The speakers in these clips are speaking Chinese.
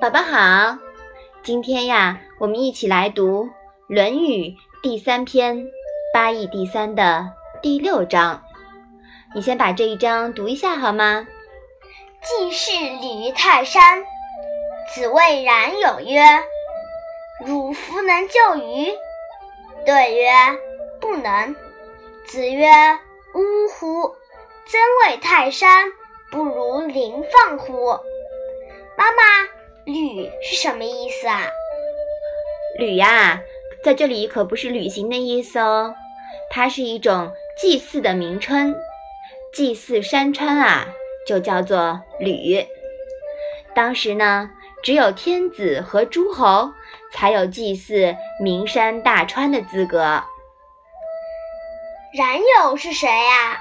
宝宝好，今天呀，我们一起来读《论语》第三篇八义第三的第六章。你先把这一章读一下好吗？季氏礼于泰山，子谓冉有曰：“汝弗能就鱼？”对曰：“不能。”子曰：“呜呼！曾谓泰山，不如临放乎？”妈妈，“旅”是什么意思啊？“旅”呀，在这里可不是旅行的意思哦，它是一种祭祀的名称。祭祀山川啊，就叫做旅。当时呢，只有天子和诸侯才有祭祀名山大川的资格。冉有是谁呀？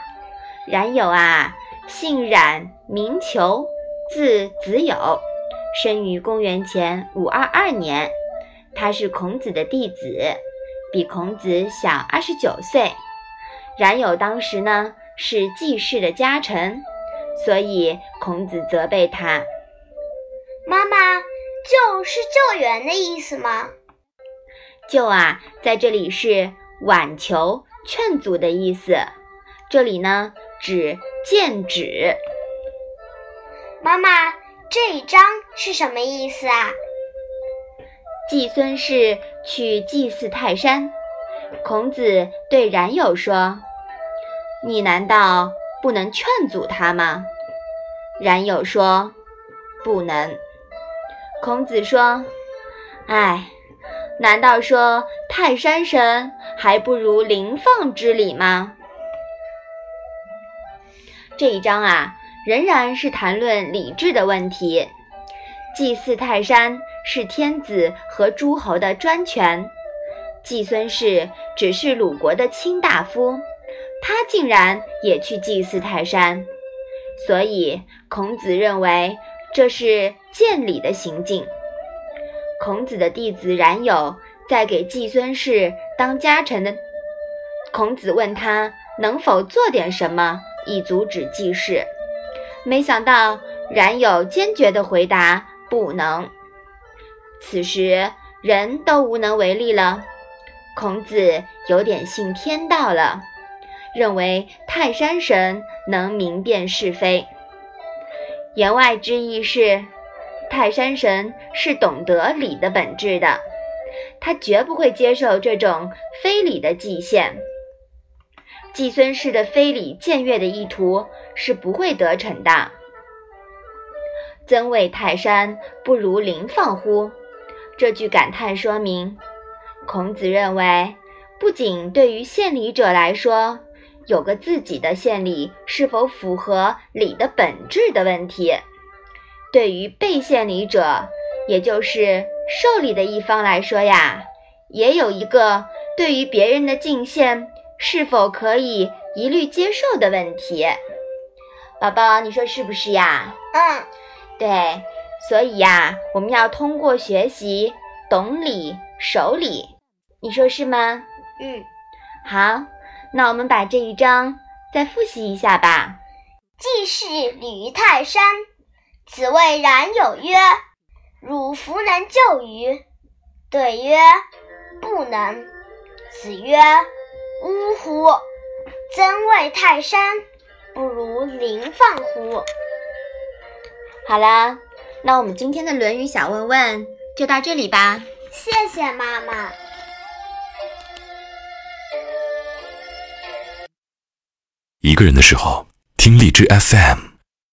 冉有啊，姓冉，名求，字子友，生于公元前五二二年。他是孔子的弟子，比孔子小二十九岁。冉有当时呢。是季氏的家臣，所以孔子责备他。妈妈，救是救援的意思吗？救啊，在这里是挽求、劝阻的意思。这里呢，指剑指。妈妈，这一章是什么意思啊？季孙氏去祭祀泰山，孔子对冉有说。你难道不能劝阻他吗？冉有说：“不能。”孔子说：“哎，难道说泰山神还不如临放之礼吗？”这一章啊，仍然是谈论礼制的问题。祭祀泰山是天子和诸侯的专权，季孙氏只是鲁国的卿大夫。他竟然也去祭祀泰山，所以孔子认为这是见礼的行径。孔子的弟子冉有在给季孙氏当家臣的，孔子问他能否做点什么以阻止季氏，没想到冉有坚决地回答不能。此时人都无能为力了，孔子有点信天道了。认为泰山神能明辨是非，言外之意是，泰山神是懂得礼的本质的，他绝不会接受这种非礼的祭献。季孙氏的非礼僭越的意图是不会得逞的。曾谓泰山不如林放乎？这句感叹说明，孔子认为，不仅对于献礼者来说。有个自己的献礼是否符合礼的本质的问题，对于被献礼者，也就是受礼的一方来说呀，也有一个对于别人的敬献是否可以一律接受的问题。宝宝，你说是不是呀？嗯，对，所以呀，我们要通过学习懂礼、守礼，你说是吗？嗯，好。那我们把这一章再复习一下吧。既是礼于泰山，子谓冉有曰：“汝弗能就于？”对曰：“不能。”子曰：“呜呼！曾谓泰山，不如林放乎？”好了，那我们今天的《论语》小问问就到这里吧。谢谢妈妈。一个人的时候，听荔枝 FM。